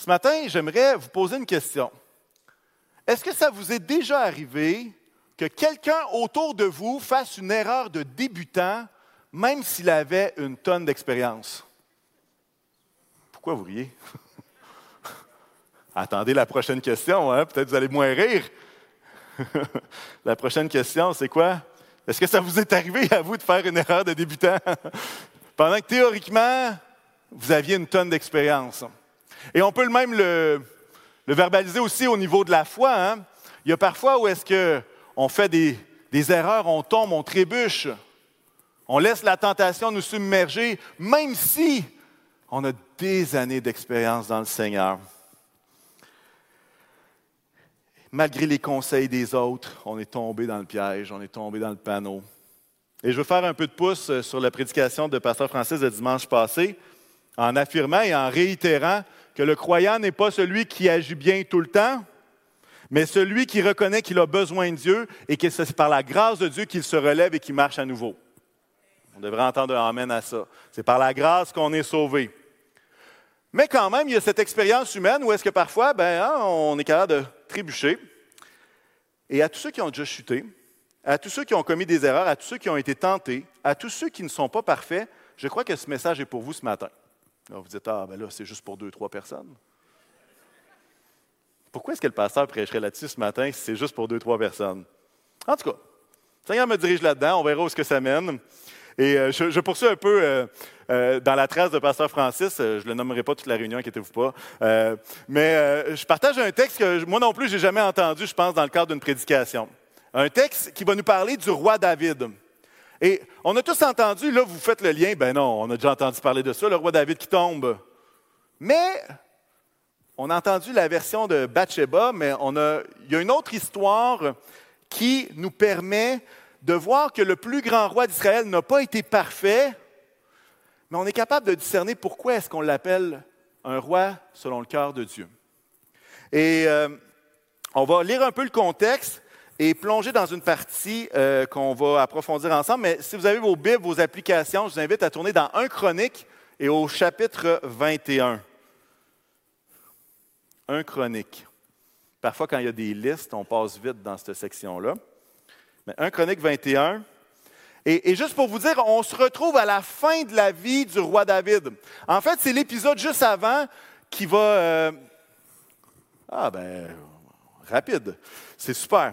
Ce matin, j'aimerais vous poser une question. Est-ce que ça vous est déjà arrivé que quelqu'un autour de vous fasse une erreur de débutant, même s'il avait une tonne d'expérience? Pourquoi vous riez? Attendez la prochaine question, hein? peut-être vous allez moins rire. la prochaine question, c'est quoi? Est-ce que ça vous est arrivé à vous de faire une erreur de débutant? Pendant que théoriquement, vous aviez une tonne d'expérience. Et on peut même le, verbaliser aussi au niveau de la foi. Hein. Il y a parfois où est-ce qu'on fait des, des erreurs, on tombe, on trébuche, on laisse la tentation nous submerger, même si on a des années d'expérience dans le Seigneur. Malgré les conseils des autres, on est tombé dans le piège, on est tombé dans le panneau. Et je veux faire un peu de pouce euh, sur la prédication de Pasteur Francis de dimanche passé, en affirmant et en réitérant que le croyant n'est pas celui qui agit bien tout le temps, mais celui qui reconnaît qu'il a besoin de Dieu et que c'est par la grâce de Dieu qu'il se relève et qu'il marche à nouveau. On devrait entendre un Amen à ça. C'est par la grâce qu'on est sauvé. Mais quand même, il y a cette expérience humaine où est-ce que parfois, ben, hein, on est capable de trébucher. Et à tous ceux qui ont déjà chuté, à tous ceux qui ont commis des erreurs, à tous ceux qui ont été tentés, à tous ceux qui ne sont pas parfaits, je crois que ce message est pour vous ce matin vous dites, ah, ben là, c'est juste pour deux, trois personnes. Pourquoi est-ce que le pasteur prêcherait là-dessus ce matin si c'est juste pour deux, trois personnes? En tout cas, le Seigneur me dirige là-dedans, on verra où ce que ça mène. Et euh, je, poursuis un peu euh, euh, dans la trace de Pasteur Francis. je ne le nommerai pas toute la réunion, inquiétez-vous pas. mais je partage un texte que moi non plus, je n'ai jamais entendu, je pense, dans le cadre d'une prédication. Un texte qui va nous parler du roi David. Et on a tous entendu, là, vous faites le lien, ben non, on a déjà entendu parler de ça, le roi David qui tombe. Mais on a entendu la version de Bathsheba, mais il y a une autre histoire qui nous permet de voir que le plus grand roi d'Israël n'a pas été parfait, mais on est capable de discerner pourquoi est-ce qu'on l'appelle un roi selon le cœur de Dieu. Et euh, on va lire un peu le contexte et plonger dans une partie euh, qu'on va approfondir ensemble. Mais si vous avez vos Bibles, vos applications, je vous invite à tourner dans 1 Chronique et au chapitre 21. 1 Chronique. Parfois, quand il y a des listes, on passe vite dans cette section-là. Mais 1 Chronique 21. Et, juste pour vous dire, on se retrouve à la fin de la vie du roi David. En fait, c'est l'épisode juste avant qui va... Euh, ah ben, rapide. C'est super.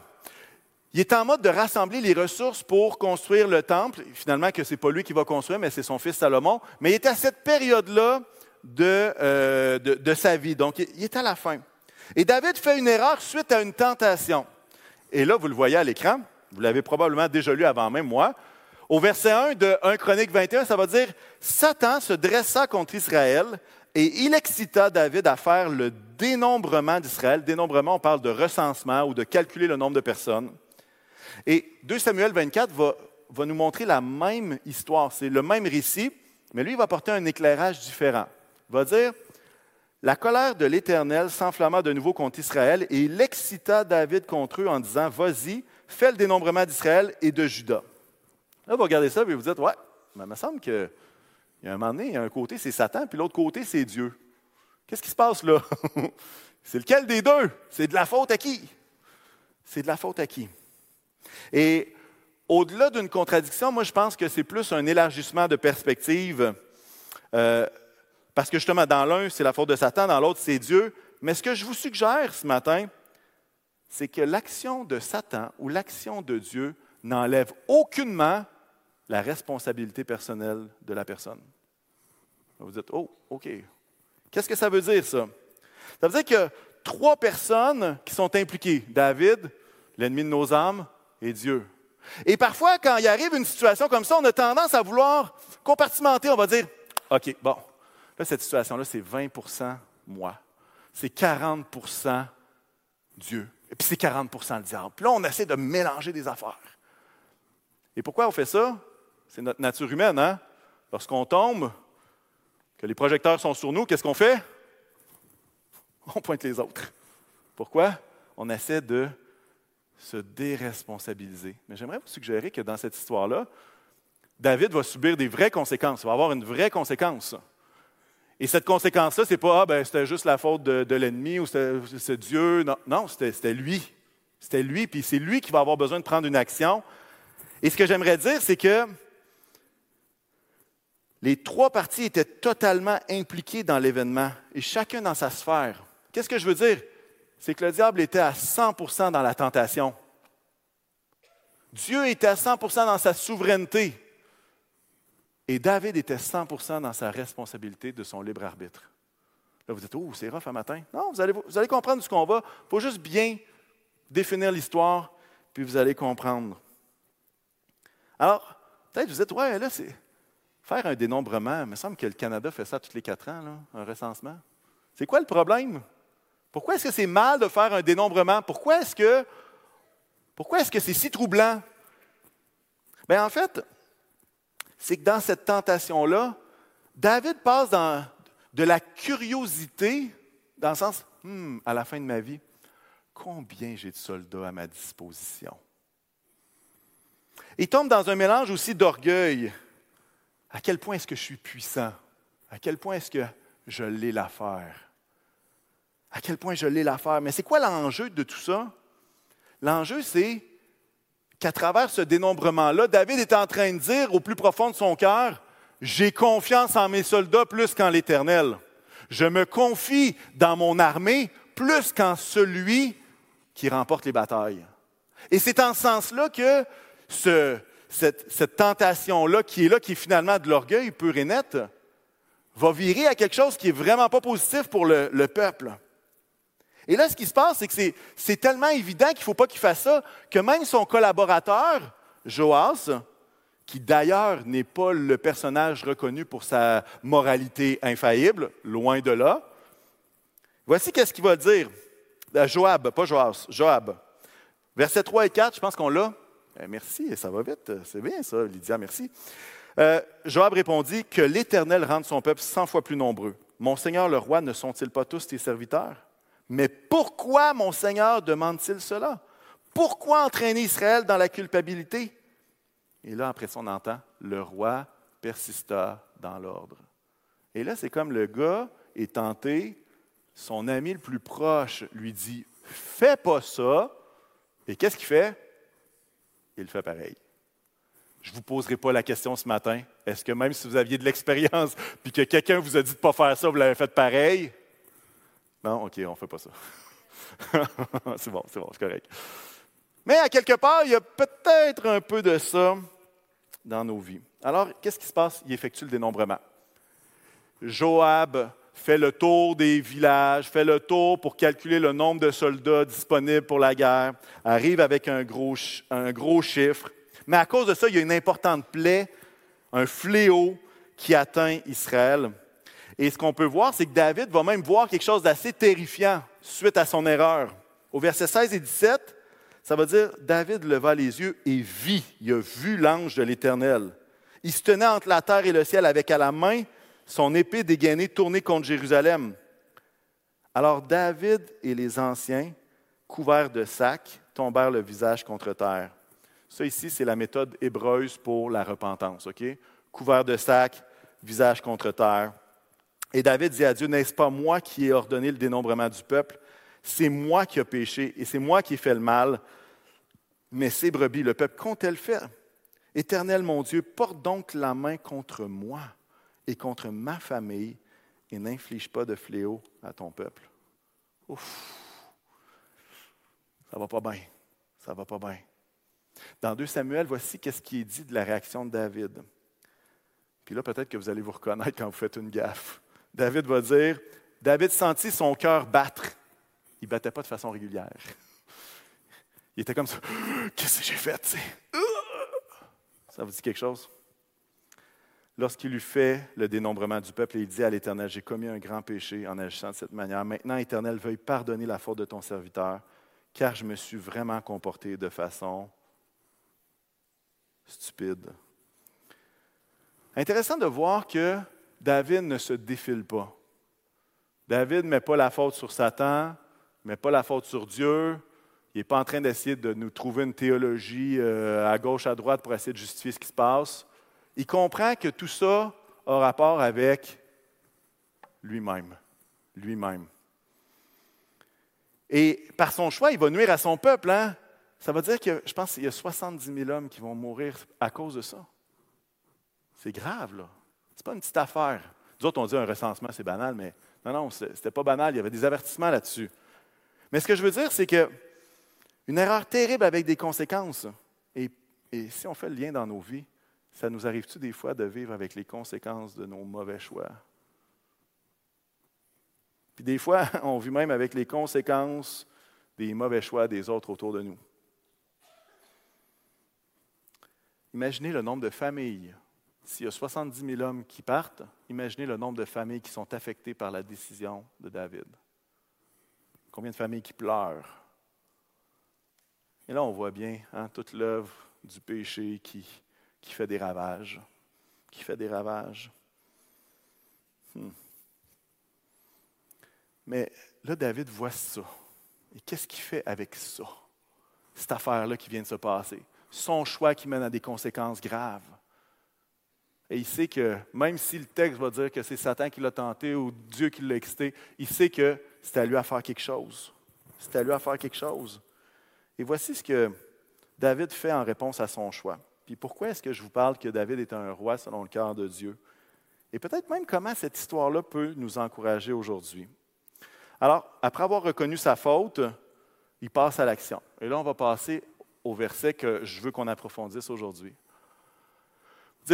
Il est en mode de rassembler les ressources pour construire le temple. Finalement, que ce n'est pas lui qui va construire, mais c'est son fils Salomon. Mais il est à cette période-là de, euh, de, sa vie. Donc, il est à la fin. Et David fait une erreur suite à une tentation. Et là, vous le voyez à l'écran. Vous l'avez probablement déjà lu avant même moi. Au verset 1 de 1 Chronique 21, ça va dire Satan se dressa contre Israël et il excita David à faire le dénombrement d'Israël. Dénombrement, on parle de recensement ou de calculer le nombre de personnes. Et 2 Samuel 24 va, nous montrer la même histoire, c'est le même récit, mais lui, il va apporter un éclairage différent. Il va dire, la colère de l'Éternel s'enflamma de nouveau contre Israël et il excita David contre eux en disant, vas-y, fais le dénombrement d'Israël et de Juda. Là, vous regardez ça et vous dites, ouais, mais il me semble qu'il y a un moment donné, il y a un côté, c'est Satan, puis l'autre côté, c'est Dieu. Qu'est-ce qui se passe là? c'est lequel des deux? C'est de la faute à qui? C'est de la faute à qui? Et au-delà d'une contradiction, moi, je pense que c'est plus un élargissement de perspective. Euh, parce que justement, dans l'un, c'est la faute de Satan, dans l'autre, c'est Dieu. Mais ce que je vous suggère ce matin, c'est que l'action de Satan ou l'action de Dieu n'enlève aucunement la responsabilité personnelle de la personne. Vous dites, oh, OK. Qu'est-ce que ça veut dire, ça? Ça veut dire que trois personnes qui sont impliquées, David, l'ennemi de nos âmes, et Dieu. Et parfois, quand il arrive une situation comme ça, on a tendance à vouloir compartimenter. On va dire, OK, bon, là, cette situation-là, c'est 20% moi. C'est 40% Dieu. Et puis c'est 40% le diable. Puis là, on essaie de mélanger des affaires. Et pourquoi on fait ça? C'est notre nature humaine, hein? Lorsqu'on tombe, que les projecteurs sont sur nous, qu'est-ce qu'on fait? On pointe les autres. Pourquoi? On essaie de se déresponsabiliser. Mais j'aimerais vous suggérer que dans cette histoire-là, David va subir des vraies conséquences, il va avoir une vraie conséquence. Et cette conséquence-là, ce n'est pas, ah, ben, c'était juste la faute de, l'ennemi ou c'est Dieu. Non, non c'était lui. C'était lui, puis c'est lui qui va avoir besoin de prendre une action. Et ce que j'aimerais dire, c'est que les trois parties étaient totalement impliquées dans l'événement, et chacun dans sa sphère. Qu'est-ce que je veux dire? C'est que le diable était à 100% dans la tentation. Dieu était à 100% dans sa souveraineté. Et David était 100% dans sa responsabilité de son libre arbitre. Là, vous dites, oh, c'est rough un matin. Non, vous allez, vous allez comprendre ce qu'on va. Il faut juste bien définir l'histoire, puis vous allez comprendre. Alors, peut-être vous dites, ouais, là, c'est faire un dénombrement. Il me semble que le Canada fait ça tous les quatre ans, un recensement. C'est quoi le problème? Pourquoi est-ce que c'est mal de faire un dénombrement? Pourquoi est-ce que pourquoi est-ce que c'est si troublant? Bien, en fait, c'est que dans cette tentation-là, David passe dans, de la curiosité, dans le sens, hmm, à la fin de ma vie, combien j'ai de soldats à ma disposition? Il tombe dans un mélange aussi d'orgueil. À quel point est-ce que je suis puissant? À quel point est-ce que je l'ai l'affaire? À quel point je l'ai l'affaire? Mais c'est quoi l'enjeu de tout ça? L'enjeu, c'est qu'à travers ce dénombrement-là, David est en train de dire au plus profond de son cœur, j'ai confiance en mes soldats plus qu'en l'Éternel. Je me confie dans mon armée plus qu'en celui qui remporte les batailles. Et c'est en ce sens-là que cette, tentation-là, qui est là, qui est finalement de l'orgueil pur et net, va virer à quelque chose qui n'est vraiment pas positif pour le, le peuple. Et là, ce qui se passe, c'est que c'est tellement évident qu'il ne faut pas qu'il fasse ça, que même son collaborateur, Joas, qui d'ailleurs n'est pas le personnage reconnu pour sa moralité infaillible, loin de là, voici qu'est-ce qu'il va dire. Joab, pas Joas, Joab. Versets 3 et 4, je pense qu'on l'a. Eh, merci, ça va vite. C'est bien ça, Lydia, merci. Euh, Joab répondit Que l'Éternel rende son peuple cent fois plus nombreux. Mon Seigneur le roi, ne sont-ils pas tous tes serviteurs? Mais pourquoi mon Seigneur demande-t-il cela? Pourquoi entraîner Israël dans la culpabilité? Et là, après ça, on entend, le roi persista dans l'ordre. Et là, c'est comme le gars est tenté, son ami le plus proche lui dit, fais pas ça. Et qu'est-ce qu'il fait? Il fait pareil. Je ne vous poserai pas la question ce matin. Est-ce que même si vous aviez de l'expérience, puis que quelqu'un vous a dit de ne pas faire ça, vous l'avez fait pareil? Non, OK, on ne fait pas ça. c'est bon, c'est bon, c'est correct. Mais à quelque part, il y a peut-être un peu de ça dans nos vies. Alors, qu'est-ce qui se passe? Il effectue le dénombrement. Joab fait le tour des villages, fait le tour pour calculer le nombre de soldats disponibles pour la guerre, arrive avec un gros, un gros chiffre. Mais à cause de ça, il y a une importante plaie, un fléau qui atteint Israël. Et ce qu'on peut voir, c'est que David va même voir quelque chose d'assez terrifiant suite à son erreur. Au verset 16 et 17, ça va dire, David leva les yeux et vit, il a vu l'ange de l'Éternel. Il se tenait entre la terre et le ciel avec à la main son épée dégainée tournée contre Jérusalem. Alors David et les anciens, couverts de sacs, tombèrent le visage contre terre. Ça ici, c'est la méthode hébreuse pour la repentance, OK? Couvert de sacs, visage contre terre. Et David dit à Dieu, n'est-ce pas moi qui ai ordonné le dénombrement du peuple? C'est moi qui ai péché et c'est moi qui ai fait le mal. Mais ces brebis, le peuple, qu'ont-elles fait? Éternel mon Dieu, porte donc la main contre moi et contre ma famille et n'inflige pas de fléau à ton peuple. Ouf! Ça va pas bien. Ça va pas bien. Dans 2 Samuel, voici qu'est-ce qui est dit de la réaction de David. Puis là, peut-être que vous allez vous reconnaître quand vous faites une gaffe. David va dire, David sentit son cœur battre. Il ne battait pas de façon régulière. Il était comme ça, qu'est-ce que j'ai fait? Ça vous dit quelque chose? Lorsqu'il eut fait le dénombrement du peuple, il dit à l'Éternel, j'ai commis un grand péché en agissant de cette manière. Maintenant, Éternel, veuille pardonner la faute de ton serviteur, car je me suis vraiment comporté de façon stupide. Intéressant de voir que David ne se défile pas. David ne met pas la faute sur Satan, ne met pas la faute sur Dieu. Il n'est pas en train d'essayer de nous trouver une théologie euh, à gauche, à droite pour essayer de justifier ce qui se passe. Il comprend que tout ça a rapport avec lui-même. Lui-même. Et par son choix, il va nuire à son peuple. Hein? Ça veut dire que je pense qu'il y a 70 000 hommes qui vont mourir à cause de ça. C'est grave, là. Ce n'est pas une petite affaire. Nous autres, on dit un recensement, c'est banal, mais non, non, ce n'était pas banal. Il y avait des avertissements là-dessus. Mais ce que je veux dire, c'est que une erreur terrible avec des conséquences. Et, et si on fait le lien dans nos vies, ça nous arrive-tu des fois de vivre avec les conséquences de nos mauvais choix? Puis des fois, on vit même avec les conséquences des mauvais choix des autres autour de nous. Imaginez le nombre de familles. S'il y a 70 000 hommes qui partent, imaginez le nombre de familles qui sont affectées par la décision de David. Combien de familles qui pleurent? Et là, on voit bien hein, toute l'œuvre du péché qui, fait des ravages, qui fait des ravages. Hmm. Mais là, David voit ça. Et qu'est-ce qu'il fait avec ça? Cette affaire-là qui vient de se passer. Son choix qui mène à des conséquences graves. Et il sait que même si le texte va dire que c'est Satan qui l'a tenté ou Dieu qui l'a excité, il sait que c'est à lui à faire quelque chose. C'est à lui à faire quelque chose. Et voici ce que David fait en réponse à son choix. Puis pourquoi est-ce que je vous parle que David est un roi selon le cœur de Dieu? Et peut-être même comment cette histoire-là peut nous encourager aujourd'hui. Alors, après avoir reconnu sa faute, il passe à l'action. Et là, on va passer au verset que je veux qu'on approfondisse aujourd'hui.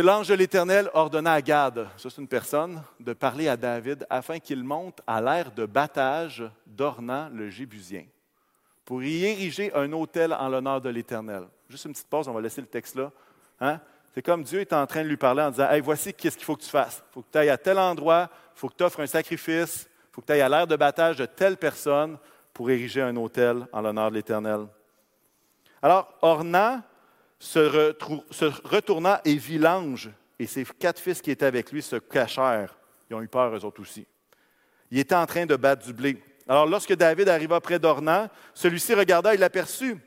L'ange de l'Éternel ordonna à Gad, ça c'est une personne, de parler à David afin qu'il monte à l'air de battage d'Ornan le Jébusien pour y ériger un autel en l'honneur de l'Éternel. Juste une petite pause, on va laisser le texte là. Hein? C'est comme Dieu est en train de lui parler en disant Hey, voici qu'est-ce qu'il faut que tu fasses. Il faut que tu ailles à tel endroit, il faut que tu offres un sacrifice, il faut que tu ailles à l'air de battage de telle personne pour ériger un autel en l'honneur de l'Éternel. Alors, Ornan se, retourna et vit l'ange et ses quatre fils qui étaient avec lui se cachèrent. Ils ont eu peur, eux autres aussi. Il était en train de battre du blé. Alors, lorsque David arriva près d'Ornan, celui-ci regarda et l'aperçut.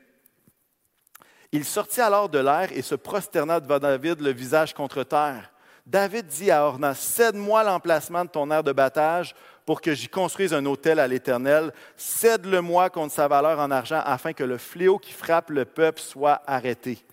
Il sortit alors de l'air et se prosterna devant David, le visage contre terre. David dit à Ornan Cède-moi l'emplacement de ton aire de battage pour que j'y construise un autel à l'Éternel. Cède-le-moi contre sa valeur en argent afin que le fléau qui frappe le peuple soit arrêté.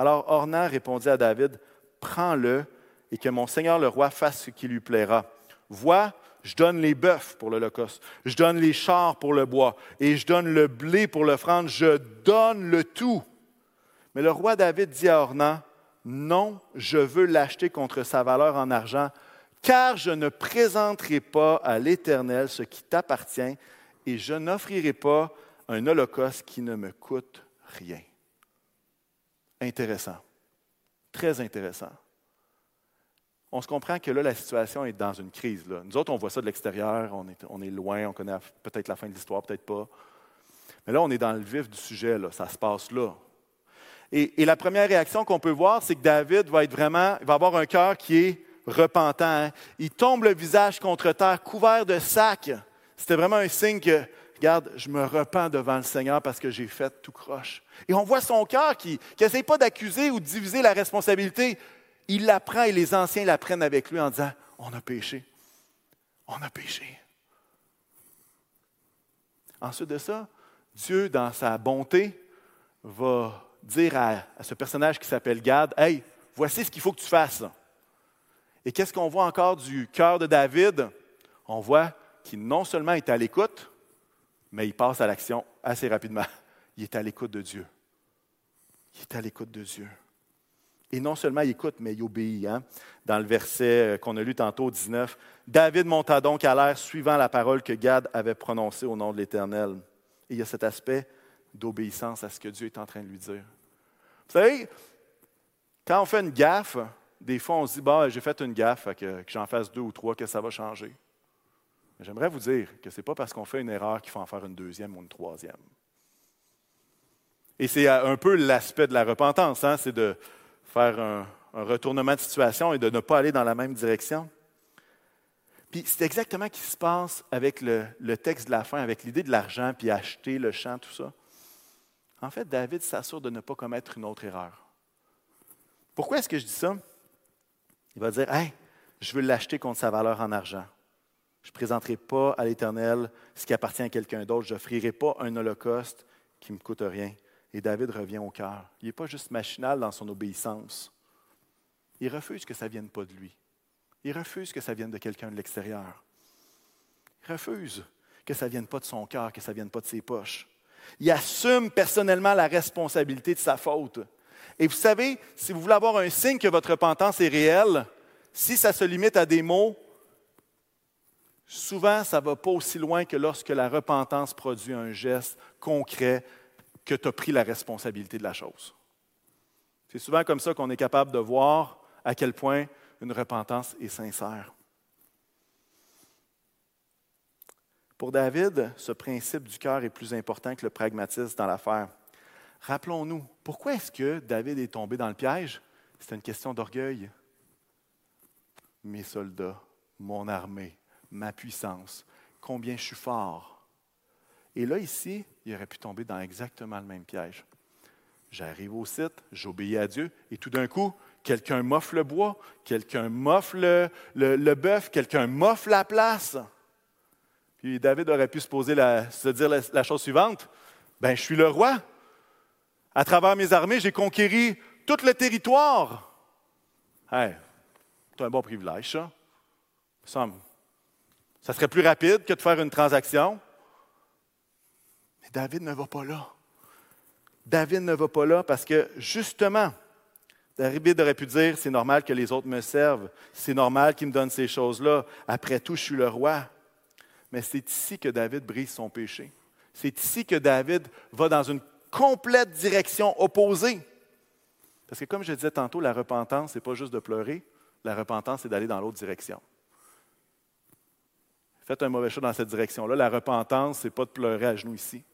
Alors Ornan répondit à David Prends-le et que mon Seigneur le roi fasse ce qui lui plaira. Vois, je donne les bœufs pour l'Holocauste, je donne les chars pour le bois, et je donne le blé pour l'offrande, je donne le tout. Mais le roi David dit à Ornan, non, je veux l'acheter contre sa valeur en argent, car je ne présenterai pas à l'Éternel ce qui t'appartient, et je n'offrirai pas un holocauste qui ne me coûte rien. Intéressant, très intéressant on se comprend que là, la situation est dans une crise. Nous autres, on voit ça de l'extérieur, on est, loin, on connaît peut-être la fin de l'histoire, peut-être pas. Mais là, on est dans le vif du sujet, ça se passe là. Et, la première réaction qu'on peut voir, c'est que David va être vraiment, il va avoir un cœur qui est repentant. Hein. Il tombe le visage contre terre, couvert de sacs. C'était vraiment un signe que, regarde, je me repens devant le Seigneur parce que j'ai fait tout croche. Et on voit son cœur qui n'essaie pas d'accuser ou de diviser la responsabilité il l'apprend et les anciens l'apprennent avec lui en disant, on a péché. On a péché. Ensuite de ça, Dieu, dans sa bonté, va dire à, ce personnage qui s'appelle Gad, Hey, voici ce qu'il faut que tu fasses. Et qu'est-ce qu'on voit encore du cœur de David? On voit qu'il non seulement est à l'écoute, mais il passe à l'action assez rapidement. Il est à l'écoute de Dieu. Il est à l'écoute de Dieu. Et non seulement il écoute, mais il obéit. Hein. Dans le verset euh, qu'on a lu tantôt, 19, David monta donc à l'air suivant la parole que Gad avait prononcée au nom de l'Éternel. Et il y a cet aspect d'obéissance à ce que Dieu est en train de lui dire. Vous savez, quand on fait une gaffe, des fois on se dit, bah, j'ai fait une gaffe, que, que j'en fasse deux ou trois, que ça va changer. J'aimerais vous dire que ce n'est pas parce qu'on fait une erreur qu'il faut en faire une deuxième ou une troisième. Et c'est un peu l'aspect de la repentance, hein, c'est de, faire un, retournement de situation et de ne pas aller dans la même direction. Puis c'est exactement ce qui se passe avec le, le, texte de la fin, avec l'idée de l'argent, puis acheter le champ, tout ça. En fait, David s'assure de ne pas commettre une autre erreur. Pourquoi est-ce que je dis ça? Il va dire, Hey, je veux l'acheter contre sa valeur en argent. Je ne présenterai pas à l'Éternel ce qui appartient à quelqu'un d'autre. Je n'offrirai pas un holocauste qui ne me coûte rien. Et David revient au cœur. Il n'est pas juste machinal dans son obéissance. Il refuse que ça ne vienne pas de lui. Il refuse que ça vienne de quelqu'un de l'extérieur. Il refuse que ça ne vienne pas de son cœur, que ça ne vienne pas de ses poches. Il assume personnellement la responsabilité de sa faute. Et vous savez, si vous voulez avoir un signe que votre repentance est réelle, si ça se limite à des mots, souvent ça ne va pas aussi loin que lorsque la repentance produit un geste concret que tu as pris la responsabilité de la chose. C'est souvent comme ça qu'on est capable de voir à quel point une repentance est sincère. Pour David, ce principe du cœur est plus important que le pragmatisme dans l'affaire. Rappelons-nous, pourquoi est-ce que David est tombé dans le piège? C'est une question d'orgueil. Mes soldats, mon armée, ma puissance, combien je suis fort. Et là, ici, il aurait pu tomber dans exactement le même piège. J'arrive au site, j'obéis à Dieu, et tout d'un coup, quelqu'un m'offre le bois, quelqu'un m'offre le, bœuf, quelqu'un m'offre la place. Puis David aurait pu se, poser se dire la, chose suivante Ben, je suis le roi. À travers mes armées, j'ai conquéri tout le territoire. Hey, c'est un bon privilège, ça. ça. Ça serait plus rapide que de faire une transaction. Mais David ne va pas là. David ne va pas là parce que, justement, David aurait pu dire, c'est normal que les autres me servent, c'est normal qu'ils me donnent ces choses-là, après tout, je suis le roi. Mais c'est ici que David brise son péché. C'est ici que David va dans une complète direction opposée. Parce que comme je disais tantôt, la repentance, ce n'est pas juste de pleurer, la repentance, c'est d'aller dans l'autre direction. Faites un mauvais choix dans cette direction-là. La repentance, ce n'est pas de pleurer à genoux ici.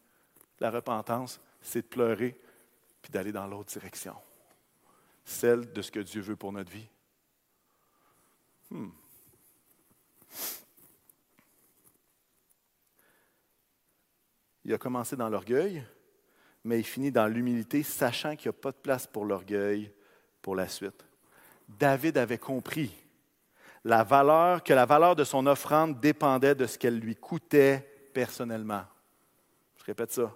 La repentance, c'est de pleurer puis d'aller dans l'autre direction celle de ce que Dieu veut pour notre vie. Hmm. Il a commencé dans l'orgueil, mais il finit dans l'humilité, sachant qu'il n'y a pas de place pour l'orgueil pour la suite. David avait compris la valeur, que la valeur de son offrande dépendait de ce qu'elle lui coûtait personnellement. Je répète ça.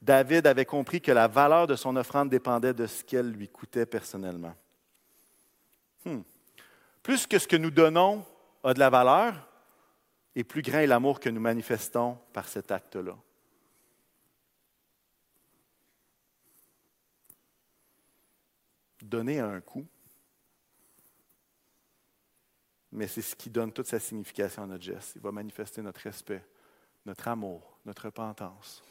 David avait compris que la valeur de son offrande dépendait de ce qu'elle lui coûtait personnellement. Hmm. Plus que ce que nous donnons a de la valeur, et plus grand est l'amour que nous manifestons par cet acte-là. Donner a un coût, mais c'est ce qui donne toute sa signification à notre geste. Il va manifester notre respect, notre amour, notre repentance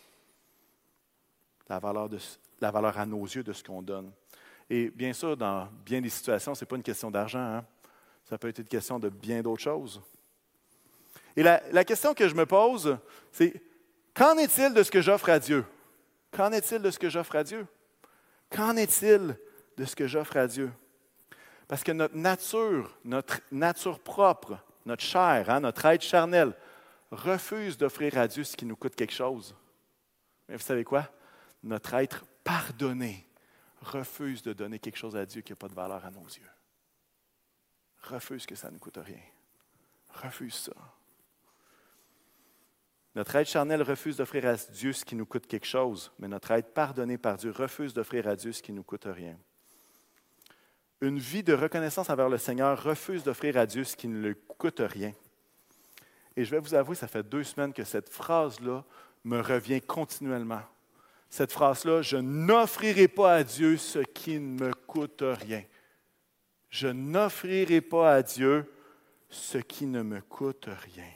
la valeur, à nos yeux de ce qu'on donne. Et bien sûr, dans bien des situations, ce n'est pas une question d'argent. Hein. Ça peut être une question de bien d'autres choses. Et la, question que je me pose, c'est qu'en est-il de ce que j'offre à Dieu? Qu'en est-il de ce que j'offre à Dieu? Qu'en est-il de ce que j'offre à Dieu? Parce que notre nature, notre nature propre, notre chair, hein, notre être charnel, refuse d'offrir à Dieu ce qui nous coûte quelque chose. Mais vous savez quoi? notre être pardonné refuse de donner quelque chose à Dieu qui n'a pas de valeur à nos yeux. Refuse que ça ne coûte rien. Refuse ça. Notre être charnel refuse d'offrir à Dieu ce qui nous coûte quelque chose, mais notre être pardonné par Dieu refuse d'offrir à Dieu ce qui nous coûte rien. Une vie de reconnaissance envers le Seigneur refuse d'offrir à Dieu ce qui ne lui coûte rien. Et je vais vous avouer, ça fait deux semaines que cette phrase-là me revient continuellement cette phrase-là, je n'offrirai pas à Dieu ce qui ne me coûte rien. Je n'offrirai pas à Dieu ce qui ne me coûte rien.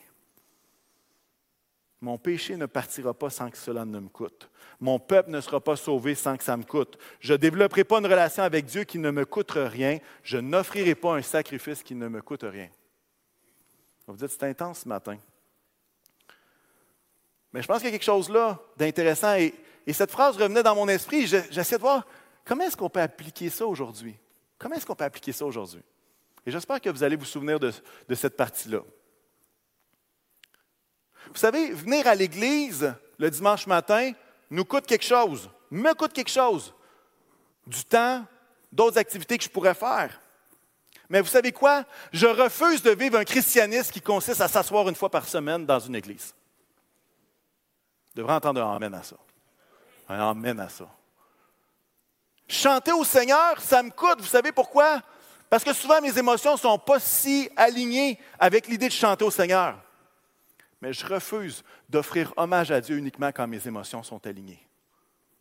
Mon péché ne partira pas sans que cela ne me coûte. Mon peuple ne sera pas sauvé sans que ça me coûte. Je ne développerai pas une relation avec Dieu qui ne me coûte rien. Je n'offrirai pas un sacrifice qui ne me coûte rien. Vous dites, c'est intense ce matin. Mais je pense qu'il y a quelque chose là d'intéressant et et cette phrase revenait dans mon esprit. J'essayais de voir comment est-ce qu'on peut appliquer ça aujourd'hui? Comment est-ce qu'on peut appliquer ça aujourd'hui? Et j'espère que vous allez vous souvenir de cette partie-là. Vous savez, venir à l'Église le dimanche matin nous coûte quelque chose, me coûte quelque chose. Du temps, d'autres activités que je pourrais faire. Mais vous savez quoi? Je refuse de vivre un christianisme qui consiste à s'asseoir une fois par semaine dans une église. Je devrais entendre un amen à ça. Un amen à ça. Chanter au Seigneur, ça me coûte. Vous savez pourquoi? Parce que souvent, mes émotions ne sont pas si alignées avec l'idée de chanter au Seigneur. Mais je refuse d'offrir hommage à Dieu uniquement quand mes émotions sont alignées.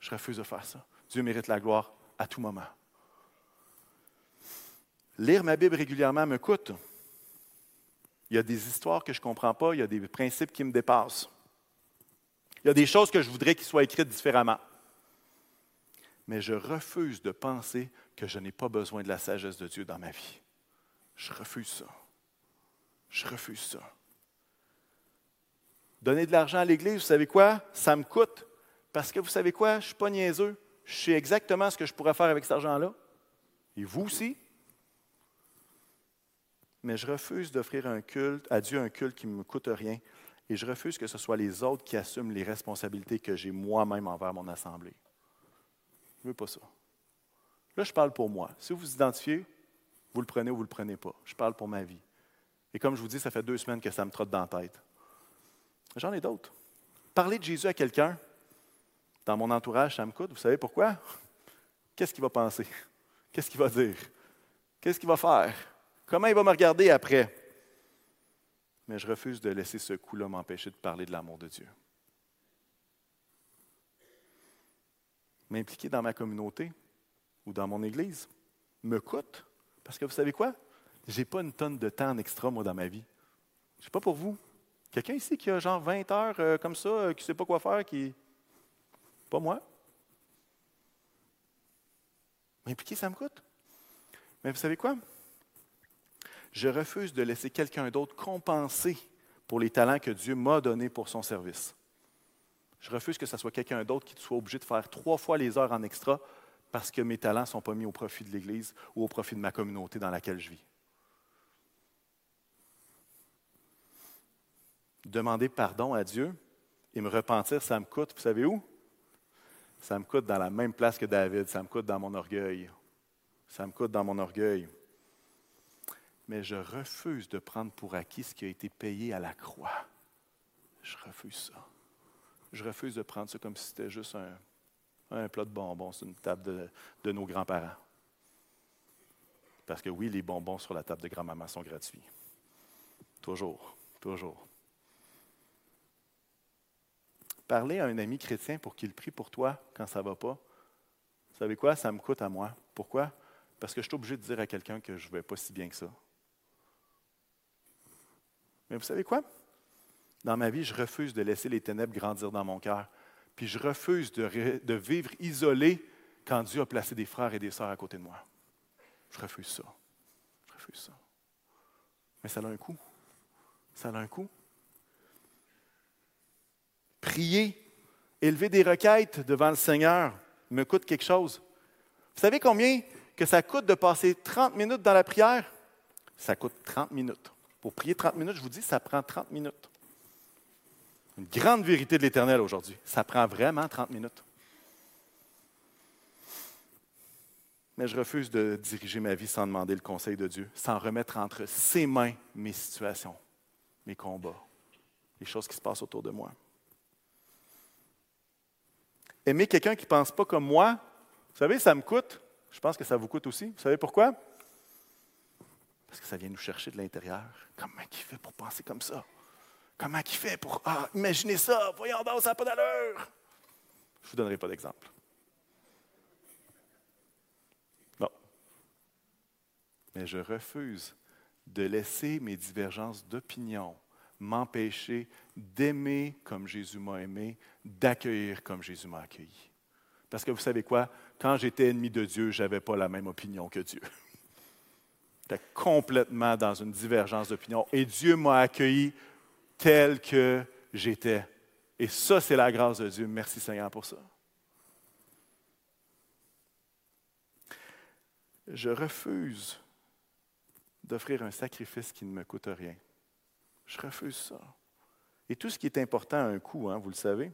Je refuse de faire ça. Dieu mérite la gloire à tout moment. Lire ma Bible régulièrement me coûte. Il y a des histoires que je ne comprends pas, il y a des principes qui me dépassent. Il y a des choses que je voudrais qu'ils soient écrites différemment. Mais je refuse de penser que je n'ai pas besoin de la sagesse de Dieu dans ma vie. Je refuse ça. Je refuse ça. Donner de l'argent à l'Église, vous savez quoi? Ça me coûte. Parce que vous savez quoi? Je ne suis pas niaiseux. Je sais exactement ce que je pourrais faire avec cet argent-là. Et vous aussi mais je refuse d'offrir un culte, à Dieu un culte qui ne me coûte rien, et je refuse que ce soit les autres qui assument les responsabilités que j'ai moi-même envers mon assemblée. Je ne veux pas ça. Là, je parle pour moi. Si vous vous identifiez, vous le prenez ou vous ne le prenez pas. Je parle pour ma vie. Et comme je vous dis, ça fait deux semaines que ça me trotte dans la tête. J'en ai d'autres. Parler de Jésus à quelqu'un, dans mon entourage, ça me coûte. Vous savez pourquoi? Qu'est-ce qu'il va penser? Qu'est-ce qu'il va dire? Qu'est-ce qu'il va faire? Comment il va me regarder après? Mais je refuse de laisser ce coup-là m'empêcher de parler de l'amour de Dieu. M'impliquer dans ma communauté ou dans mon Église me coûte. Parce que vous savez quoi? Je n'ai pas une tonne de temps en extra, moi, dans ma vie. Je ne pas pour vous. Quelqu'un ici qui a genre 20 heures euh, comme ça, euh, qui ne sait pas quoi faire, qui. Pas moi. M'impliquer, ça me coûte. Mais vous savez quoi? je refuse de laisser quelqu'un d'autre compenser pour les talents que Dieu m'a donnés pour son service. Je refuse que ce soit quelqu'un d'autre qui soit obligé de faire trois fois les heures en extra parce que mes talents ne sont pas mis au profit de l'Église ou au profit de ma communauté dans laquelle je vis. Demander pardon à Dieu et me repentir, ça me coûte, vous savez où? Ça me coûte dans la même place que David, ça me coûte dans mon orgueil. Ça me coûte dans mon orgueil mais je refuse de prendre pour acquis ce qui a été payé à la croix. Je refuse ça. Je refuse de prendre ça comme si c'était juste un, plat de bonbons sur une table de, nos grands-parents. Parce que oui, les bonbons sur la table de grand-maman sont gratuits. Toujours, toujours. Parler à un ami chrétien pour qu'il prie pour toi quand ça ne va pas, vous savez quoi? Ça me coûte à moi. Pourquoi? Parce que je suis obligé de dire à quelqu'un que je ne vais pas si bien que ça. Mais vous savez quoi? Dans ma vie, je refuse de laisser les ténèbres grandir dans mon cœur. Puis je refuse de, vivre isolé quand Dieu a placé des frères et des sœurs à côté de moi. Je refuse ça. Je refuse ça. Mais ça a un coût. Ça a un coût. Prier, élever des requêtes devant le Seigneur me coûte quelque chose. Vous savez combien que ça coûte de passer 30 minutes dans la prière? Ça coûte 30 minutes. Pour prier 30 minutes, je vous dis, ça prend 30 minutes. Une grande vérité de l'Éternel aujourd'hui. Ça prend vraiment 30 minutes. Mais je refuse de diriger ma vie sans demander le conseil de Dieu, sans remettre entre ses mains mes situations, mes combats, les choses qui se passent autour de moi. Aimer quelqu'un qui ne pense pas comme moi, vous savez, ça me coûte. Je pense que ça vous coûte aussi. Vous savez pourquoi? Parce que ça vient nous chercher de l'intérieur. Comment il fait pour penser comme ça? Comment il fait pour. Ah, imaginez ça, voyons donc, ça n'a pas d'allure. Je ne vous donnerai pas d'exemple. Non. Mais je refuse de laisser mes divergences d'opinion m'empêcher d'aimer comme Jésus m'a aimé, d'accueillir comme Jésus m'a accueilli. Parce que vous savez quoi? Quand j'étais ennemi de Dieu, je n'avais pas la même opinion que Dieu. J'étais complètement dans une divergence d'opinion. Et Dieu m'a accueilli tel que j'étais. Et ça, c'est la grâce de Dieu. Merci Seigneur pour ça. Je refuse d'offrir un sacrifice qui ne me coûte rien. Je refuse ça. Et tout ce qui est important a un coût, hein, vous le savez.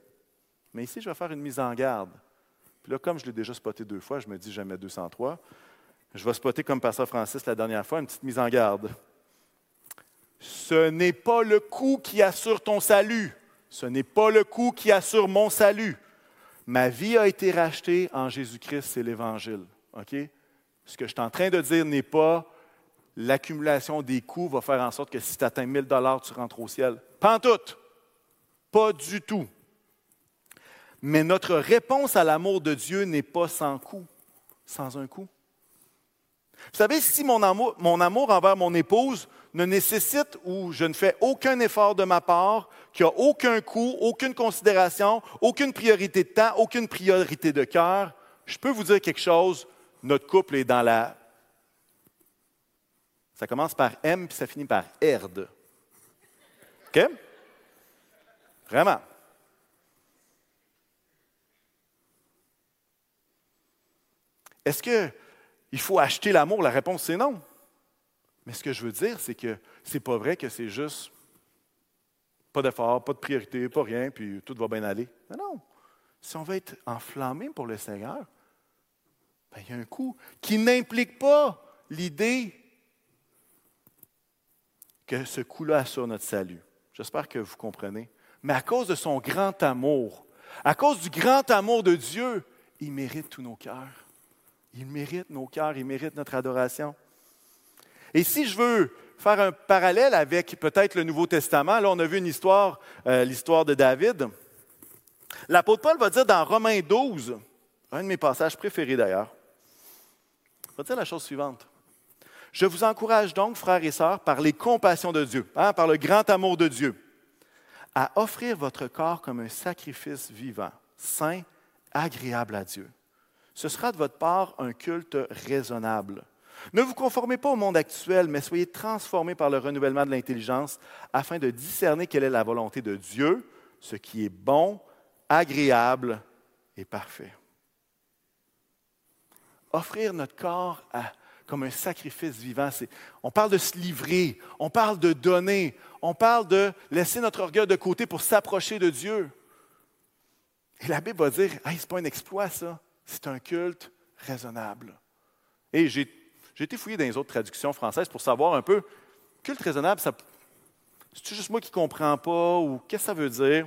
Mais ici, je vais faire une mise en garde. Puis là, comme je l'ai déjà spoté deux fois, je me dis jamais 203. Je vais spotter comme Pasteur Francis la dernière fois, une petite mise en garde. Ce n'est pas le coup qui assure ton salut. Ce n'est pas le coup qui assure mon salut. Ma vie a été rachetée en Jésus-Christ, c'est l'Évangile. Ce que je suis en train de dire n'est pas l'accumulation des coûts va faire en sorte que si tu atteins 1000 dollars, tu rentres au ciel. Pas en tout. Pas du tout. Mais notre réponse à l'amour de Dieu n'est pas sans coût, sans un coût. Vous savez, si mon amour, mon amour envers mon épouse ne nécessite ou je ne fais aucun effort de ma part, qu'il n'y a aucun coût, aucune considération, aucune priorité de temps, aucune priorité de cœur, je peux vous dire quelque chose, notre couple est dans la... Ça commence par M puis ça finit par herde. OK? Vraiment. Est-ce qu'il faut acheter l'amour? La réponse, c'est non. Mais ce que je veux dire, c'est que c'est pas vrai que c'est juste pas d'effort, pas de priorité, pas rien, puis tout va bien aller. Non, non. Si on veut être enflammé pour le Seigneur, ben, il y a un coup qui n'implique pas l'idée que ce coup-là assure notre salut. J'espère que vous comprenez. Mais à cause de son grand amour, à cause du grand amour de Dieu, il mérite tous nos cœurs. Il mérite nos cœurs, il mérite notre adoration. Et si je veux faire un parallèle avec peut-être le Nouveau Testament, là on a vu une histoire, euh, l'histoire de David. L'apôtre Paul va dire dans Romains 12, un de mes passages préférés d'ailleurs, il va dire la chose suivante. Je vous encourage donc, frères et sœurs, par les compassions de Dieu, hein, par le grand amour de Dieu, à offrir votre corps comme un sacrifice vivant, saint, agréable à Dieu. Ce sera de votre part un culte raisonnable. Ne vous conformez pas au monde actuel, mais soyez transformés par le renouvellement de l'intelligence afin de discerner quelle est la volonté de Dieu, ce qui est bon, agréable et parfait. Offrir notre corps comme un sacrifice vivant, on parle de se livrer, on parle de donner, on parle de laisser notre orgueil de côté pour s'approcher de Dieu. Et la Bible va dire, hey, ce n'est pas un exploit, ça, c'est un culte raisonnable. Et j'ai été fouillé dans les autres traductions françaises pour savoir un peu, culte raisonnable, c'est juste moi qui ne comprends pas ou qu'est-ce que ça veut dire?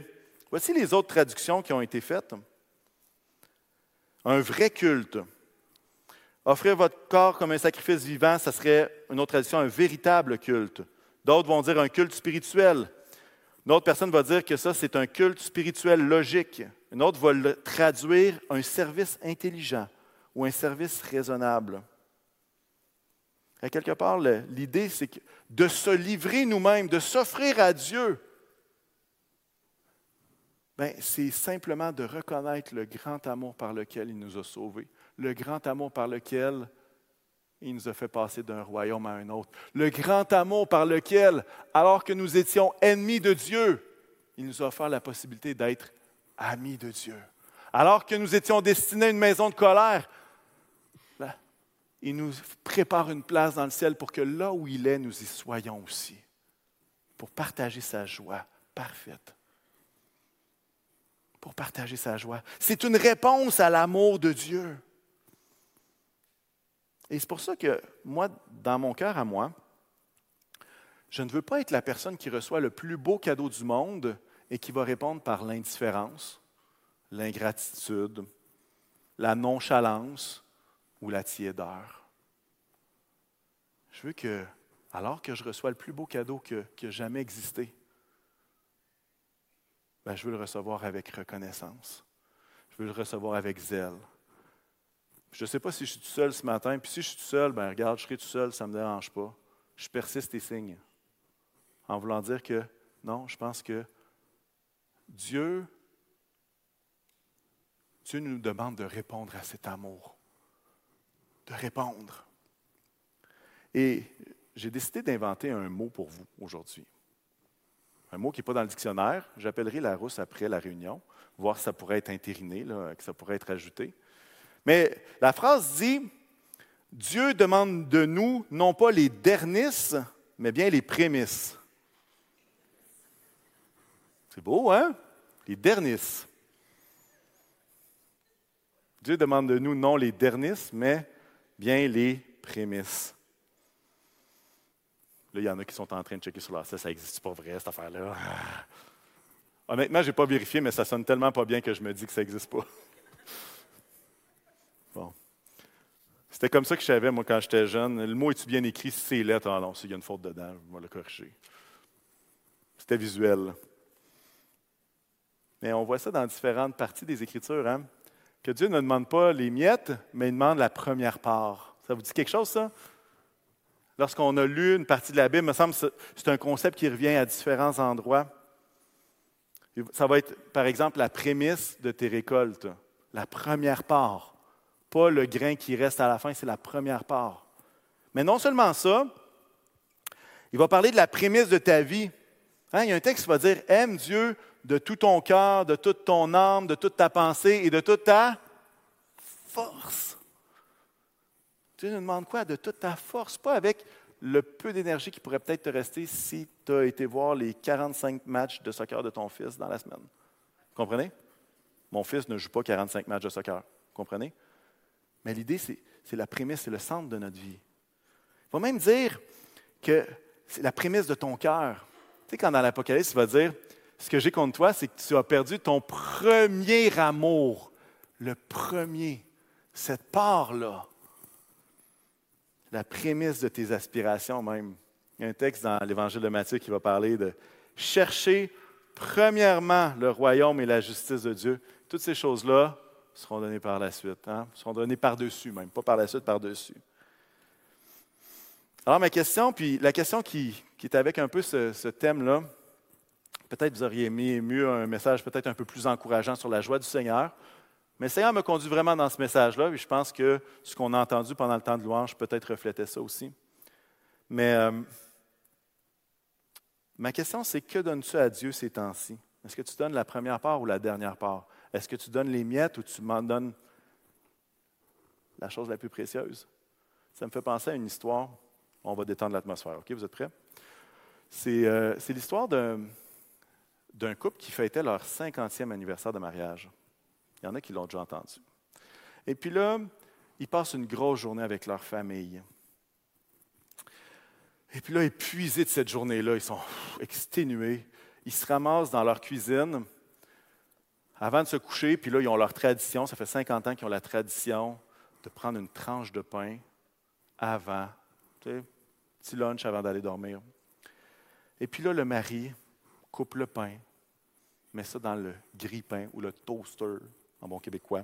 Voici les autres traductions qui ont été faites. Un vrai culte. Offrir votre corps comme un sacrifice vivant, ça serait, une autre traduction, un véritable culte. D'autres vont dire un culte spirituel. Une autre personne va dire que ça, c'est un culte spirituel logique. Une autre va le traduire un service intelligent ou un service raisonnable. À quelque part, l'idée, c'est de se livrer nous-mêmes, de s'offrir à Dieu. Ben, c'est simplement de reconnaître le grand amour par lequel il nous a sauvés, le grand amour par lequel il nous a fait passer d'un royaume à un autre. Le grand amour par lequel, alors que nous étions ennemis de Dieu, il nous a offert la possibilité d'être amis de Dieu. Alors que nous étions destinés à une maison de colère, il nous prépare une place dans le ciel pour que là où il est, nous y soyons aussi, pour partager sa joie parfaite. Pour partager sa joie. C'est une réponse à l'amour de Dieu. Et c'est pour ça que moi, dans mon cœur à moi, je ne veux pas être la personne qui reçoit le plus beau cadeau du monde et qui va répondre par l'indifférence, l'ingratitude, la nonchalance ou la tiédeur. Je veux que, alors que je reçois le plus beau cadeau que, qui a jamais existé, ben, je veux le recevoir avec reconnaissance. Je veux le recevoir avec zèle. Je ne sais pas si je suis tout seul ce matin. Puis si je suis tout seul, ben regarde, je serai tout seul, ça ne me dérange pas. Je persiste et signe. En voulant dire que non, je pense que Dieu, Dieu nous demande de répondre à cet amour. De répondre. Et j'ai décidé d'inventer un mot pour vous aujourd'hui. Un mot qui n'est pas dans le dictionnaire. J'appellerai la rousse après la réunion, voir si ça pourrait être intériné, là, que ça pourrait être ajouté. Mais la phrase dit, Dieu demande de nous non pas les dernices, mais bien les prémices. C'est beau, hein? Les dernices. Dieu demande de nous non les dernices, mais bien les prémices. Là, il y en a qui sont en train de checker sur leur site, ça n'existe pas vrai, cette affaire-là. Ah. Honnêtement, je n'ai pas vérifié, mais ça sonne tellement pas bien que je me dis que ça n'existe pas. C'était comme ça que je savais, moi, quand j'étais jeune. Le mot est-tu bien écrit? Si c'est lettre, ah non, s'il y a une faute dedans, je vais le corriger. C'était visuel. Mais on voit ça dans différentes parties des Écritures, hein? que Dieu ne demande pas les miettes, mais il demande la première part. Ça vous dit quelque chose, ça? Lorsqu'on a lu une partie de la Bible, il me semble que c'est un concept qui revient à différents endroits. Ça va être, par exemple, la prémisse de tes récoltes, la première part. Pas le grain qui reste à la fin, c'est la première part. Mais non seulement ça, il va parler de la prémisse de ta vie. Hein, il y a un texte qui va dire Aime Dieu de tout ton cœur, de toute ton âme, de toute ta pensée et de toute ta force. Dieu nous demande quoi? De toute ta force, pas avec le peu d'énergie qui pourrait peut-être te rester si tu as été voir les 45 matchs de soccer de ton fils dans la semaine. Comprenez? Mon fils ne joue pas 45 matchs de soccer. Comprenez? Mais l'idée, c'est, la prémisse, c'est le centre de notre vie. Il va même dire que c'est la prémisse de ton cœur. Tu sais, quand dans l'Apocalypse, il va dire Ce que j'ai contre toi, c'est que tu as perdu ton premier amour. Le premier. Cette part-là la prémisse de tes aspirations même. Il y a un texte dans l'Évangile de Matthieu qui va parler de chercher premièrement le royaume et la justice de Dieu. Toutes ces choses-là seront données par la suite, hein? seront données par-dessus même, pas par la suite, par-dessus. Alors ma question, puis la question qui, est avec un peu ce, ce thème-là, peut-être vous auriez aimé mieux un message peut-être un peu plus encourageant sur la joie du Seigneur. Mais le Seigneur me conduit vraiment dans ce message-là, et je pense que ce qu'on a entendu pendant le temps de louange peut-être reflétait ça aussi. Mais euh, ma question, c'est que donnes-tu à Dieu ces temps-ci? Est-ce que tu donnes la première part ou la dernière part? Est-ce que tu donnes les miettes ou tu m'en donnes la chose la plus précieuse? Ça me fait penser à une histoire. On va détendre l'atmosphère. OK, vous êtes prêts? C'est euh, l'histoire d'un couple qui fêtait leur 50e anniversaire de mariage. Il y en a qui l'ont déjà entendu. Et puis là, ils passent une grosse journée avec leur famille. Et puis là, épuisés de cette journée-là, ils sont exténués. Ils se ramassent dans leur cuisine avant de se coucher, puis là, ils ont leur tradition. Ça fait 50 ans qu'ils ont la tradition de prendre une tranche de pain avant, tu sais, petit lunch avant d'aller dormir. Et puis là, le mari coupe le pain, met ça dans le grille-pain ou le toaster, en bon québécois.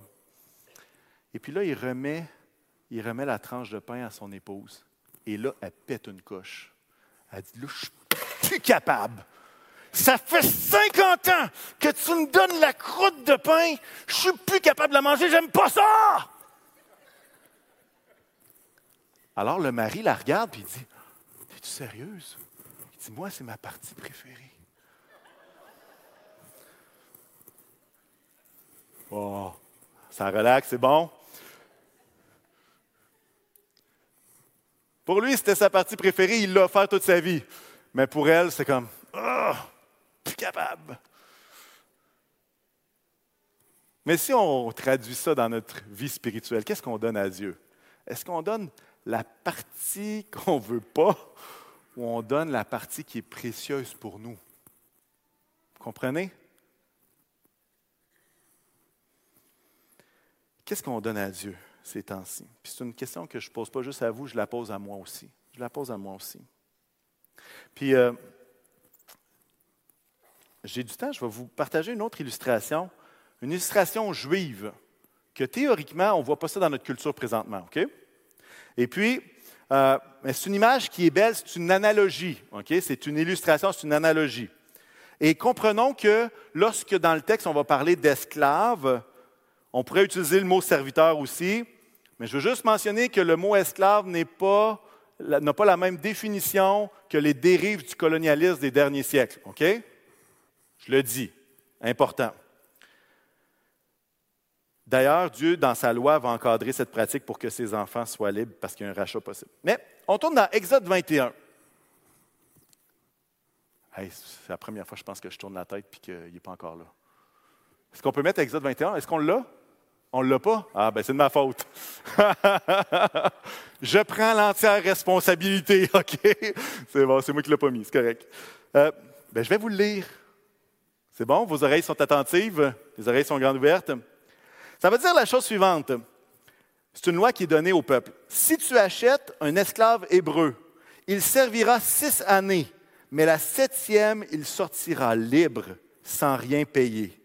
Et puis là, il remet, il remet la tranche de pain à son épouse. Et là, elle pète une coche. Elle dit, là, je suis plus capable. Ça fait 50 ans que tu me donnes la croûte de pain. Je suis plus capable de la manger. J'aime pas ça. Alors le mari la regarde et dit, es-tu sérieuse? Il dit, moi, c'est ma partie préférée. Oh, ça relaxe, c'est bon? Pour lui, c'était sa partie préférée, il l'a offert toute sa vie. Mais pour elle, c'est comme, oh, Mais si on traduit ça dans notre vie spirituelle, qu'est-ce qu'on donne à Dieu? Est-ce qu'on donne la partie qu'on ne veut pas ou on donne la partie qui est précieuse pour nous? Vous comprenez? Qu'est-ce qu'on donne à Dieu ces temps-ci? c'est une question que je ne pose pas juste à vous, je la pose à moi aussi. Je la pose à moi aussi. Puis, euh, j'ai du temps, je vais vous partager une autre illustration, une illustration juive, que théoriquement, on ne voit pas ça dans notre culture présentement, OK? Et puis, euh, c'est une image qui est belle, c'est une analogie, OK? C'est une illustration, c'est une analogie. Et comprenons que lorsque dans le texte, on va parler d'esclaves, on pourrait utiliser le mot serviteur aussi, mais je veux juste mentionner que le mot esclave n'a pas, pas la même définition que les dérives du colonialisme des derniers siècles. OK? Je le dis, important. D'ailleurs, Dieu, dans sa loi, va encadrer cette pratique pour que ses enfants soient libres parce qu'il y a un rachat possible. Mais on tourne dans Exode 21. c'est la première fois, je pense, que je tourne la tête et qu'il n'est pas encore là. Est-ce qu'on peut mettre Exode 21? Est-ce qu'on l'a? On ne l'a pas? Ah, ben c'est de ma faute. je prends l'entière responsabilité, OK? C'est bon, c'est moi qui ne l'ai pas mis, c'est correct. Euh, ben, je vais vous le lire. C'est bon? Vos oreilles sont attentives? Les oreilles sont grandes ouvertes? Ça veut dire la chose suivante. C'est une loi qui est donnée au peuple. Si tu achètes un esclave hébreu, il servira six années, mais la septième, il sortira libre, sans rien payer.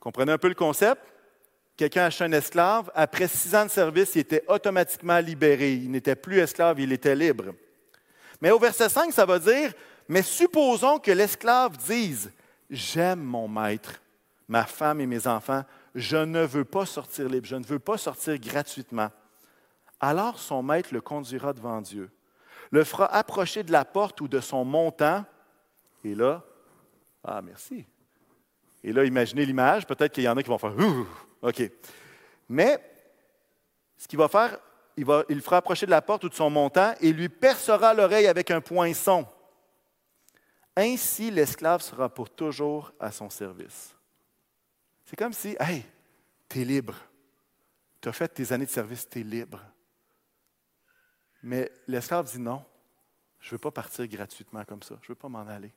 Comprenez un peu le concept? Quelqu'un achète un esclave, après six ans de service, il était automatiquement libéré. Il n'était plus esclave, il était libre. Mais au verset 5, ça va dire, mais supposons que l'esclave dise, j'aime mon maître, ma femme et mes enfants, je ne veux pas sortir libre, je ne veux pas sortir gratuitement. Alors son maître le conduira devant Dieu, le fera approcher de la porte ou de son montant, et là, ah merci. Et là, imaginez l'image, peut-être qu'il y en a qui vont faire Ouh, OK. Mais ce qu'il va faire, il, va, il le fera approcher de la porte ou de son montant et lui percera l'oreille avec un poinçon. Ainsi, l'esclave sera pour toujours à son service. C'est comme si, hey, tu es libre. Tu as fait tes années de service, tu es libre. Mais l'esclave dit non, je ne veux pas partir gratuitement comme ça, je ne veux pas m'en aller.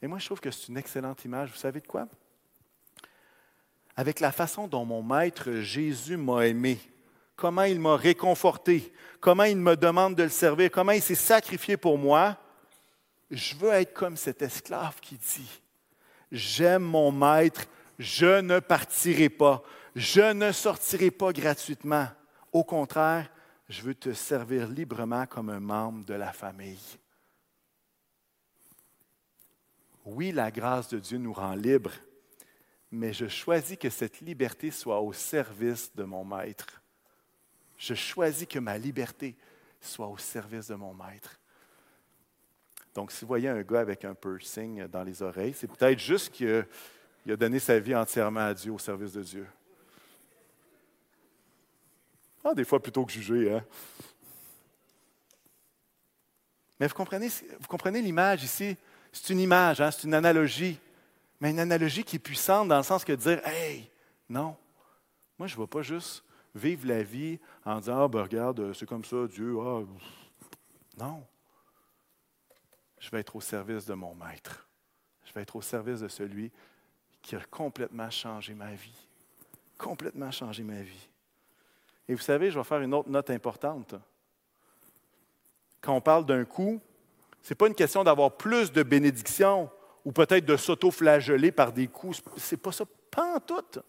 Et moi, je trouve que c'est une excellente image. Vous savez de quoi? Avec la façon dont mon maître Jésus m'a aimé, comment il m'a réconforté, comment il me demande de le servir, comment il s'est sacrifié pour moi, je veux être comme cet esclave qui dit, j'aime mon maître, je ne partirai pas, je ne sortirai pas gratuitement. Au contraire, je veux te servir librement comme un membre de la famille. Oui, la grâce de Dieu nous rend libres, mais je choisis que cette liberté soit au service de mon maître. Je choisis que ma liberté soit au service de mon maître. Donc, si vous voyez un gars avec un piercing dans les oreilles, c'est peut-être juste qu'il a donné sa vie entièrement à Dieu, au service de Dieu. Ah, des fois, plutôt que juger, hein? Mais vous comprenez, vous comprenez l'image ici? C'est une image, hein? c'est une analogie. Mais une analogie qui est puissante dans le sens que de dire Hey, non, moi, je ne vais pas juste vivre la vie en disant Ah, ben regarde, c'est comme ça, Dieu, ah. Non je vais être au service de mon maître. Je vais être au service de celui qui a complètement changé ma vie. Complètement changé ma vie. Et vous savez, je vais faire une autre note importante. Quand on parle d'un coup, ce n'est pas une question d'avoir plus de bénédictions ou peut-être de s'auto-flageller par des coups. Ce n'est pas ça. Pas en tout.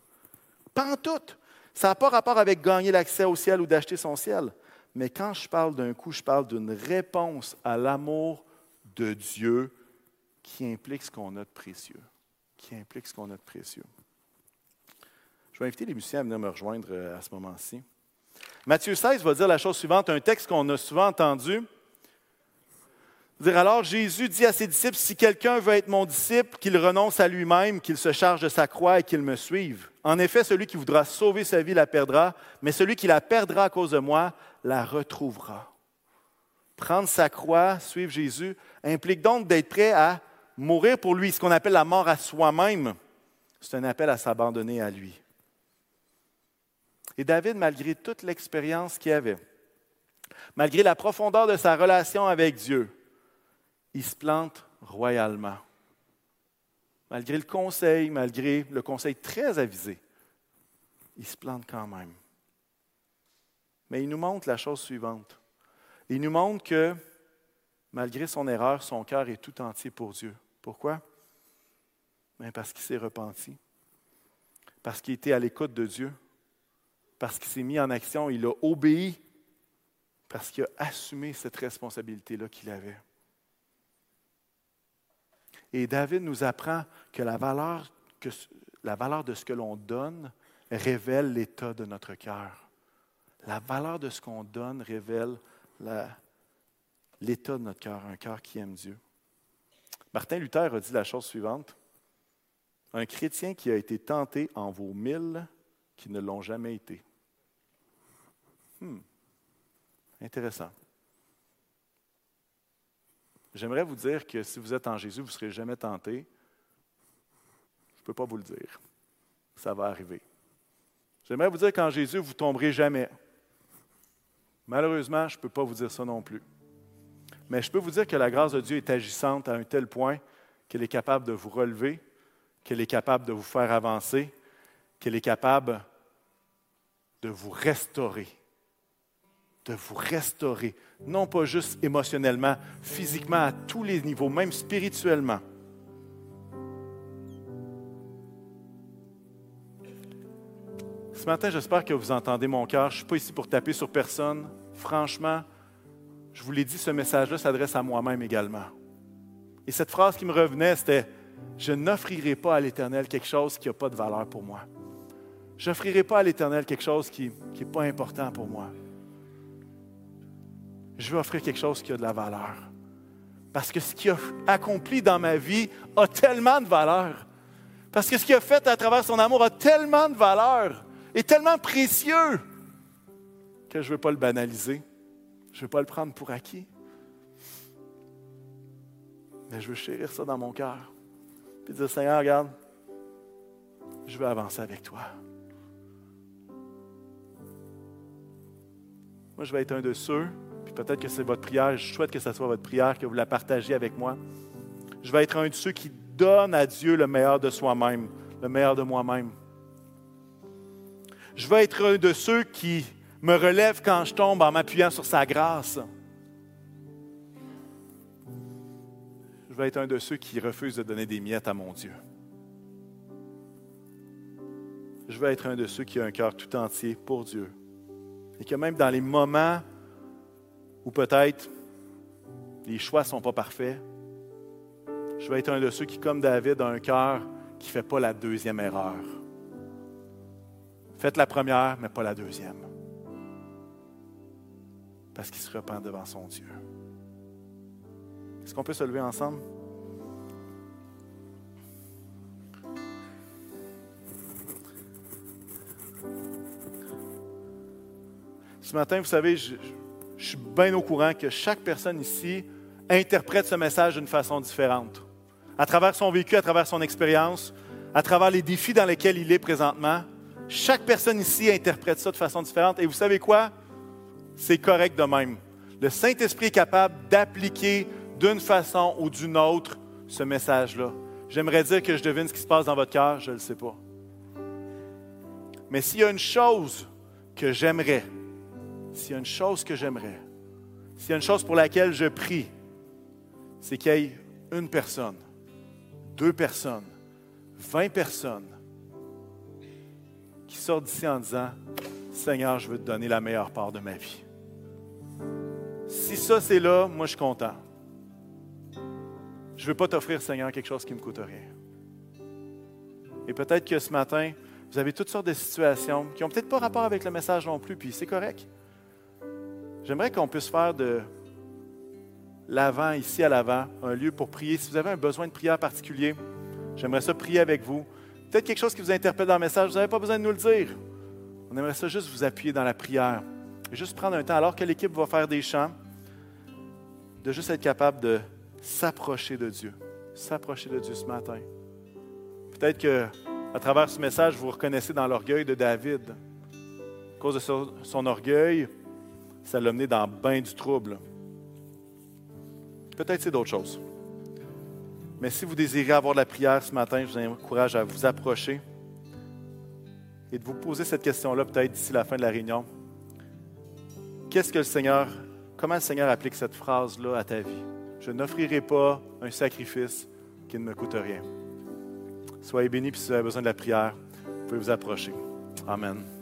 Pas en tout. Ça n'a pas rapport avec gagner l'accès au ciel ou d'acheter son ciel. Mais quand je parle d'un coup, je parle d'une réponse à l'amour de Dieu qui implique ce qu'on a de précieux. Qui implique ce qu'on a de précieux. Je vais inviter les musiciens à venir me rejoindre euh, à ce moment-ci. Matthieu 16 va dire la chose suivante, un texte qu'on a souvent entendu. Dire alors Jésus dit à ses disciples, si quelqu'un veut être mon disciple, qu'il renonce à lui-même, qu'il se charge de sa croix et qu'il me suive. En effet, celui qui voudra sauver sa vie la perdra, mais celui qui la perdra à cause de moi la retrouvera. Prendre sa croix, suivre Jésus, implique donc d'être prêt à mourir pour lui, ce qu'on appelle la mort à soi-même. C'est un appel à s'abandonner à lui. Et David, malgré toute l'expérience qu'il avait, malgré la profondeur de sa relation avec Dieu, il se plante royalement. Malgré le conseil, malgré le conseil très avisé, il se plante quand même. Mais il nous montre la chose suivante. Il nous montre que malgré son erreur, son cœur est tout entier pour Dieu. Pourquoi? Ben, parce qu'il s'est repenti, parce qu'il était à l'écoute de Dieu, parce qu'il s'est mis en action, il a obéi, parce qu'il a assumé cette responsabilité-là qu'il avait. Et David nous apprend que la valeur, que la valeur de ce que l'on donne révèle l'état de notre cœur. La valeur de ce qu'on donne révèle l'état de notre cœur, un cœur qui aime Dieu. Martin Luther a dit la chose suivante. Un chrétien qui a été tenté en vaut mille qui ne l'ont jamais été. Hmm. Intéressant. J'aimerais vous dire que si vous êtes en Jésus, vous ne serez jamais tenté. Je ne peux pas vous le dire. ça va arriver. J'aimerais vous dire qu'en Jésus, vous ne tomberez jamais. Malheureusement, je ne peux pas vous dire ça non plus. Mais je peux vous dire que la grâce de Dieu est agissante à un tel point qu'elle est capable de vous relever, qu'elle est capable de vous faire avancer, qu'elle est capable de vous restaurer. De vous restaurer. Non pas juste émotionnellement, physiquement, à tous les niveaux, même spirituellement. Ce matin, j'espère que vous entendez mon cœur. Je ne suis pas ici pour taper sur personne. Franchement, je vous l'ai dit, ce message-là s'adresse à moi-même également. Et cette phrase qui me revenait, c'était Je n'offrirai pas à l'Éternel quelque chose qui n'a pas de valeur pour moi. Je n'offrirai pas à l'Éternel quelque chose qui n'est pas important pour moi. Je vais offrir quelque chose qui a de la valeur. Parce que ce qu'il a accompli dans ma vie a tellement de valeur. Parce que ce qu'il a fait à travers son amour a tellement de valeur, est tellement précieux, que je ne veux pas le banaliser. Je ne veux pas le prendre pour acquis. Mais je veux chérir ça dans mon cœur. Puis dire, Seigneur, regarde, je veux avancer avec toi. Moi, je vais être un de ceux, puis peut-être que c'est votre prière, je souhaite que ce soit votre prière, que vous la partagez avec moi. Je vais être un de ceux qui donne à Dieu le meilleur de soi-même, le meilleur de moi-même. Je vais être un de ceux qui me relève quand je tombe en m'appuyant sur sa grâce. Je vais être un de ceux qui refusent de donner des miettes à mon Dieu. Je vais être un de ceux qui a un cœur tout entier pour Dieu. Et que même dans les moments où peut-être les choix ne sont pas parfaits, je vais être un de ceux qui, comme David, a un cœur qui ne fait pas la deuxième erreur. Faites la première, mais pas la deuxième. Parce qu'il se repent devant son Dieu. Est-ce qu'on peut se lever ensemble? Ce matin, vous savez, je, je suis bien au courant que chaque personne ici interprète ce message d'une façon différente. À travers son vécu, à travers son expérience, à travers les défis dans lesquels il est présentement, chaque personne ici interprète ça de façon différente. Et vous savez quoi? C'est correct de même. Le Saint-Esprit est capable d'appliquer d'une façon ou d'une autre ce message-là. J'aimerais dire que je devine ce qui se passe dans votre cœur, je ne le sais pas. Mais s'il y a une chose que j'aimerais, s'il y a une chose que j'aimerais, s'il y a une chose pour laquelle je prie, c'est qu'il y ait une personne, deux personnes, vingt personnes qui sortent d'ici en disant, Seigneur, je veux te donner la meilleure part de ma vie. Si ça, c'est là, moi, je suis content. Je ne veux pas t'offrir, Seigneur, quelque chose qui ne me coûte rien. Et peut-être que ce matin, vous avez toutes sortes de situations qui n'ont peut-être pas rapport avec le message non plus, puis c'est correct. J'aimerais qu'on puisse faire de l'avant, ici à l'avant, un lieu pour prier. Si vous avez un besoin de prière particulier, j'aimerais ça prier avec vous. Peut-être quelque chose qui vous interpelle dans le message, vous n'avez pas besoin de nous le dire. On aimerait ça juste vous appuyer dans la prière. Et juste prendre un temps, alors que l'équipe va faire des chants, de juste être capable de s'approcher de Dieu. S'approcher de Dieu ce matin. Peut-être que à travers ce message, vous, vous reconnaissez dans l'orgueil de David. À cause de son, orgueil, ça l'a mené dans bain du trouble. Peut-être c'est d'autres choses. Mais si vous désirez avoir de la prière ce matin, je vous encourage à vous approcher et de vous poser cette question-là peut-être d'ici la fin de la réunion. Qu'est-ce que le Seigneur, comment le Seigneur applique cette phrase-là à ta vie? Je n'offrirai pas un sacrifice qui ne me coûte rien. Soyez bénis, puis si vous avez besoin de la prière, vous pouvez vous approcher. Amen.